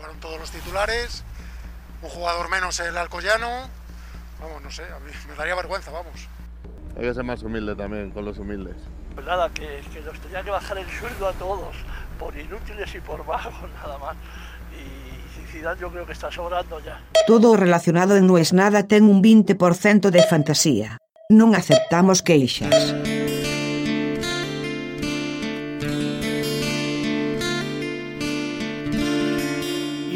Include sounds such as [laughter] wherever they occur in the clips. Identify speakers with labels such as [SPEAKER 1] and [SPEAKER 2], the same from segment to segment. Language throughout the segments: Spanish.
[SPEAKER 1] jugaron todos los titulares, un jugador menos el Alcoyano, vamos, no sé, a mí me daría vergüenza, vamos.
[SPEAKER 2] Hay que ser más humilde también con los humildes.
[SPEAKER 3] Pues nada, que, que nos tenía que bajar el sueldo a todos, por inútiles y por vagos, [laughs] nada más. Y Zidane yo creo que está sobrando ya.
[SPEAKER 4] Todo relacionado en No es nada ten un 20% de fantasía. Non aceptamos queixas.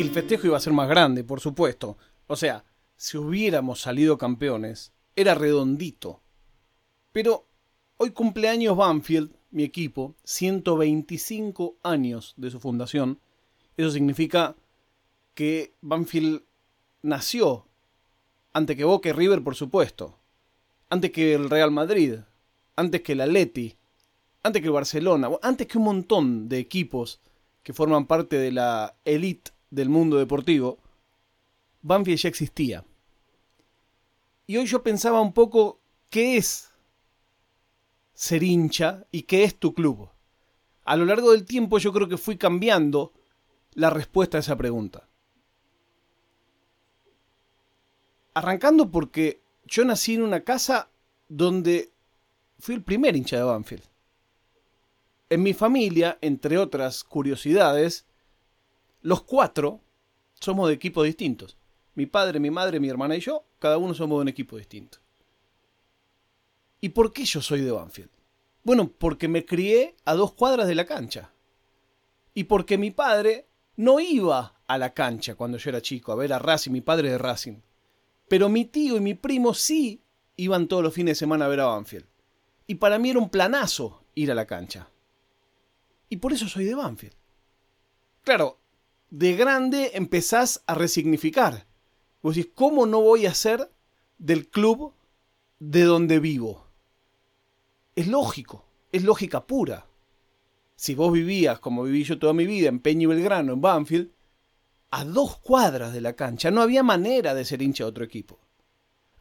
[SPEAKER 5] El festejo iba a ser más grande, por supuesto. O sea, si hubiéramos salido campeones, era redondito. Pero hoy cumpleaños Banfield, mi equipo, 125 años de su fundación. Eso significa que Banfield nació antes que Boca River, por supuesto. Antes que el Real Madrid. Antes que el Atleti. Antes que el Barcelona. Antes que un montón de equipos que forman parte de la elite del mundo deportivo. Banfield ya existía. Y hoy yo pensaba un poco qué es ser hincha y qué es tu club. A lo largo del tiempo yo creo que fui cambiando la respuesta a esa pregunta. Arrancando porque yo nací en una casa donde fui el primer hincha de Banfield. En mi familia, entre otras curiosidades, los cuatro somos de equipos distintos. Mi padre, mi madre, mi hermana y yo, cada uno somos de un equipo distinto. ¿Y por qué yo soy de Banfield? Bueno, porque me crié a dos cuadras de la cancha. Y porque mi padre no iba a la cancha cuando yo era chico a ver a Racing, mi padre de Racing. Pero mi tío y mi primo sí iban todos los fines de semana a ver a Banfield. Y para mí era un planazo ir a la cancha. Y por eso soy de Banfield. Claro, de grande empezás a resignificar. Vos decís, ¿cómo no voy a ser del club de donde vivo? Es lógico, es lógica pura. Si vos vivías como viví yo toda mi vida en Peña y Belgrano, en Banfield, a dos cuadras de la cancha no había manera de ser hincha de otro equipo.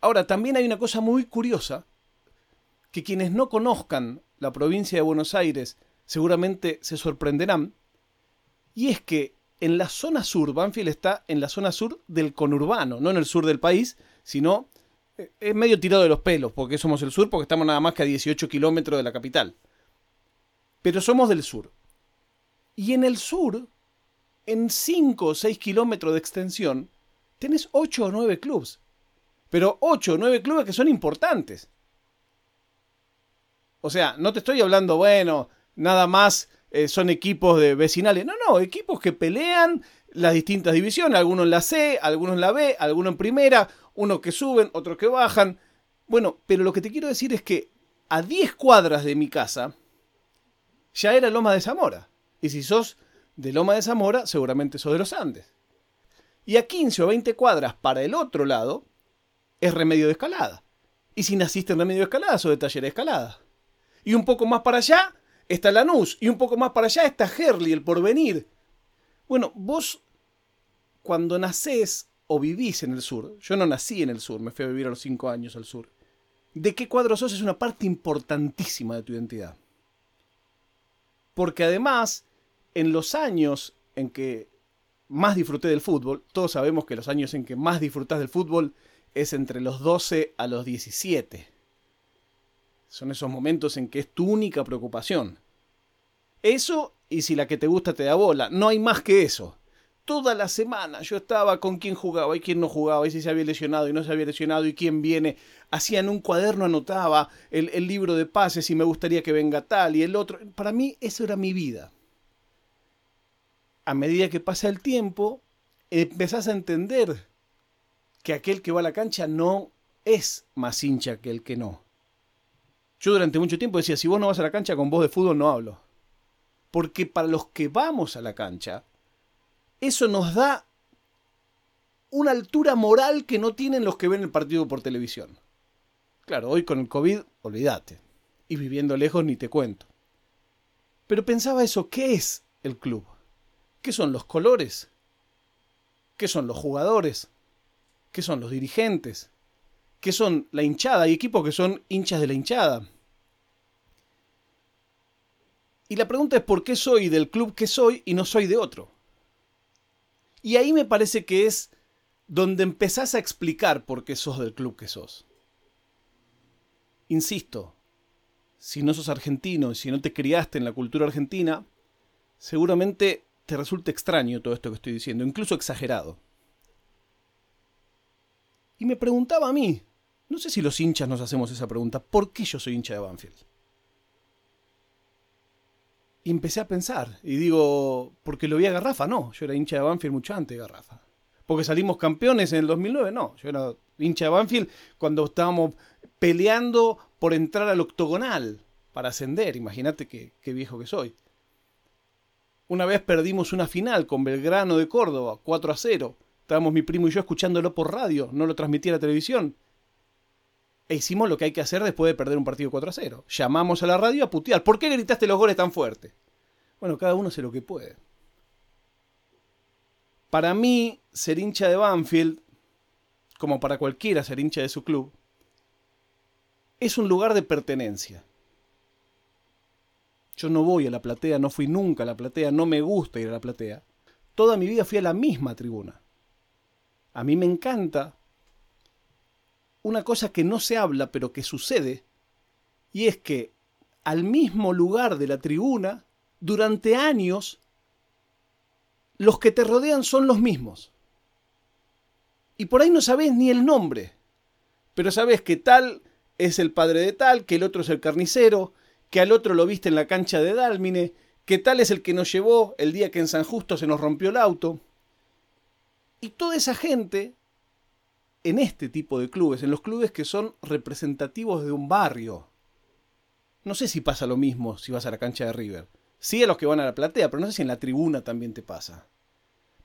[SPEAKER 5] Ahora, también hay una cosa muy curiosa, que quienes no conozcan la provincia de Buenos Aires seguramente se sorprenderán, y es que en la zona sur, Banfield está en la zona sur del conurbano, no en el sur del país, sino eh, es medio tirado de los pelos, porque somos el sur, porque estamos nada más que a 18 kilómetros de la capital. Pero somos del sur. Y en el sur, en 5 o 6 kilómetros de extensión, tenés 8 o 9 clubes. Pero 8 o 9 clubes que son importantes. O sea, no te estoy hablando, bueno, nada más eh, son equipos de vecinales. No, no, equipos que pelean las distintas divisiones, algunos en la C, algunos en la B, algunos en primera, unos que suben, otros que bajan. Bueno, pero lo que te quiero decir es que a 10 cuadras de mi casa ya era Loma de Zamora. Y si sos de Loma de Zamora, seguramente sos de los Andes. Y a 15 o 20 cuadras para el otro lado es Remedio de Escalada. Y si naciste en Remedio de Escalada, sos de Taller de Escalada. Y un poco más para allá está Lanús y un poco más para allá está Herley, el porvenir. Bueno, vos cuando nacés o vivís en el sur, yo no nací en el sur, me fui a vivir a los 5 años al sur, de qué cuadro sos es una parte importantísima de tu identidad. Porque además, en los años en que más disfruté del fútbol, todos sabemos que los años en que más disfrutás del fútbol es entre los 12 a los 17. Son esos momentos en que es tu única preocupación. Eso y si la que te gusta te da bola. No hay más que eso. Toda la semana yo estaba con quién jugaba y quién no jugaba, y si se había lesionado y no se había lesionado, y quién viene. Hacía en un cuaderno, anotaba el, el libro de pases y me gustaría que venga tal y el otro. Para mí eso era mi vida. A medida que pasa el tiempo, empezás a entender que aquel que va a la cancha no es más hincha que el que no. Yo durante mucho tiempo decía, si vos no vas a la cancha con voz de fútbol no hablo. Porque para los que vamos a la cancha, eso nos da una altura moral que no tienen los que ven el partido por televisión. Claro, hoy con el COVID, olvídate. Y viviendo lejos ni te cuento. Pero pensaba eso, ¿qué es el club? ¿Qué son los colores? ¿Qué son los jugadores? ¿Qué son los dirigentes? ¿Qué son la hinchada? Hay equipos que son hinchas de la hinchada. Y la pregunta es por qué soy del club que soy y no soy de otro. Y ahí me parece que es donde empezás a explicar por qué sos del club que sos. Insisto, si no sos argentino y si no te criaste en la cultura argentina, seguramente te resulta extraño todo esto que estoy diciendo, incluso exagerado. Y me preguntaba a mí, no sé si los hinchas nos hacemos esa pregunta, ¿por qué yo soy hincha de Banfield? Y empecé a pensar, y digo, porque lo vi a Garrafa, no, yo era hincha de Banfield mucho antes de Garrafa. Porque salimos campeones en el 2009, no, yo era hincha de Banfield cuando estábamos peleando por entrar al octogonal para ascender, imagínate qué, qué viejo que soy. Una vez perdimos una final con Belgrano de Córdoba, 4 a 0. Estábamos mi primo y yo escuchándolo por radio, no lo transmitía la televisión. E hicimos lo que hay que hacer después de perder un partido 4 a 0. Llamamos a la radio a putear. ¿Por qué gritaste los goles tan fuerte? Bueno, cada uno hace lo que puede. Para mí, ser hincha de Banfield, como para cualquiera ser hincha de su club, es un lugar de pertenencia. Yo no voy a la platea, no fui nunca a la platea, no me gusta ir a la platea. Toda mi vida fui a la misma tribuna. A mí me encanta una cosa que no se habla, pero que sucede, y es que al mismo lugar de la tribuna, durante años, los que te rodean son los mismos. Y por ahí no sabes ni el nombre, pero sabes que tal es el padre de tal, que el otro es el carnicero, que al otro lo viste en la cancha de Dálmine, que tal es el que nos llevó el día que en San Justo se nos rompió el auto. Y toda esa gente, en este tipo de clubes, en los clubes que son representativos de un barrio, no sé si pasa lo mismo si vas a la cancha de River. Sí a los que van a la platea, pero no sé si en la tribuna también te pasa.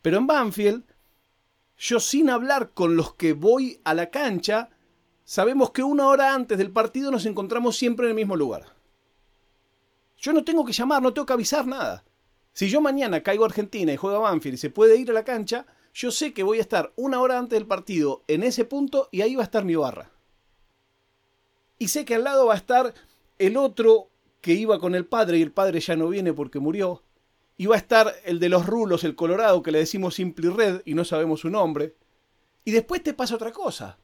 [SPEAKER 5] Pero en Banfield, yo sin hablar con los que voy a la cancha, sabemos que una hora antes del partido nos encontramos siempre en el mismo lugar. Yo no tengo que llamar, no tengo que avisar nada. Si yo mañana caigo a Argentina y juega Banfield y se puede ir a la cancha, yo sé que voy a estar una hora antes del partido en ese punto y ahí va a estar mi barra. Y sé que al lado va a estar el otro que iba con el padre y el padre ya no viene porque murió. Y va a estar el de los rulos, el colorado, que le decimos Simply Red y no sabemos su nombre. Y después te pasa otra cosa.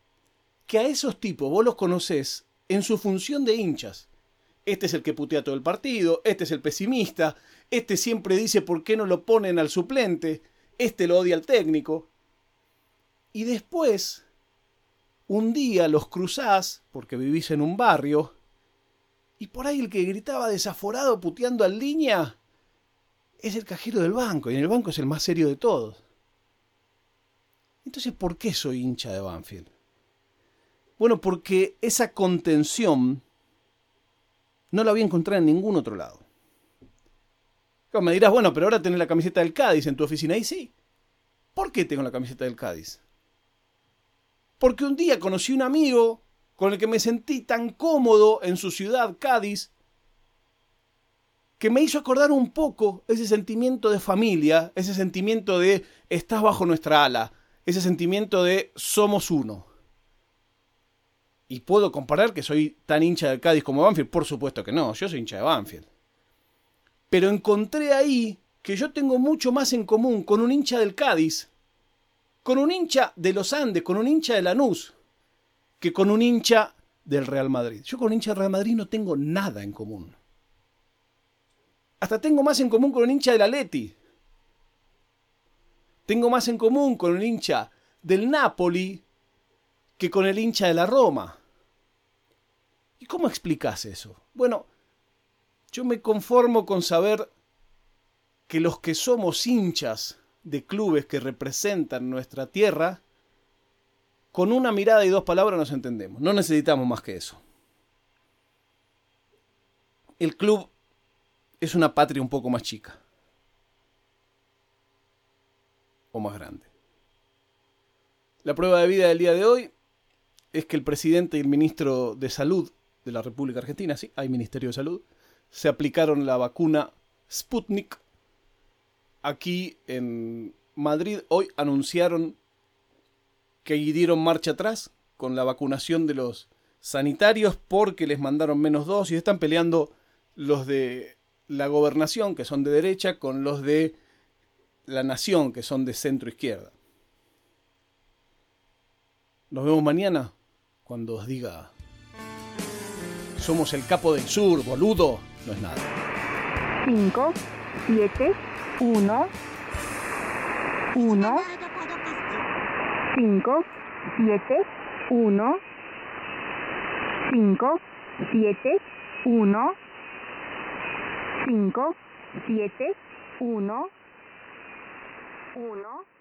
[SPEAKER 5] Que a esos tipos vos los conocés en su función de hinchas. Este es el que putea todo el partido, este es el pesimista, este siempre dice por qué no lo ponen al suplente, este lo odia al técnico. Y después, un día los cruzás, porque vivís en un barrio, y por ahí el que gritaba desaforado puteando al línea es el cajero del banco, y en el banco es el más serio de todos. Entonces, ¿por qué soy hincha de Banfield? Bueno, porque esa contención no la voy a encontrar en ningún otro lado. Me dirás, bueno, pero ahora tenés la camiseta del Cádiz en tu oficina. Y sí. ¿Por qué tengo la camiseta del Cádiz? Porque un día conocí un amigo con el que me sentí tan cómodo en su ciudad, Cádiz, que me hizo acordar un poco ese sentimiento de familia, ese sentimiento de estás bajo nuestra ala, ese sentimiento de somos uno. ¿Y puedo comparar que soy tan hincha del Cádiz como Banfield? Por supuesto que no, yo soy hincha de Banfield. Pero encontré ahí que yo tengo mucho más en común con un hincha del Cádiz, con un hincha de los Andes, con un hincha de Lanús, que con un hincha del Real Madrid. Yo con un hincha del Real Madrid no tengo nada en común. Hasta tengo más en común con un hincha del Atleti. Tengo más en común con un hincha del Napoli que con el hincha de la Roma. ¿Y cómo explicas eso? Bueno, yo me conformo con saber que los que somos hinchas de clubes que representan nuestra tierra, con una mirada y dos palabras nos entendemos. No necesitamos más que eso. El club es una patria un poco más chica. O más grande. La prueba de vida del día de hoy es que el presidente y el ministro de Salud de la República Argentina, sí, hay Ministerio de Salud, se aplicaron la vacuna Sputnik. Aquí en Madrid hoy anunciaron que dieron marcha atrás con la vacunación de los sanitarios porque les mandaron menos dosis. Están peleando los de la gobernación, que son de derecha, con los de La Nación, que son de centro izquierda. Nos vemos mañana cuando os diga, somos el capo del sur, boludo, no es nada.
[SPEAKER 6] 5, 7, 1, 1, 5, 7, 1, 5, 7, 1, 5, 7, 1, 1.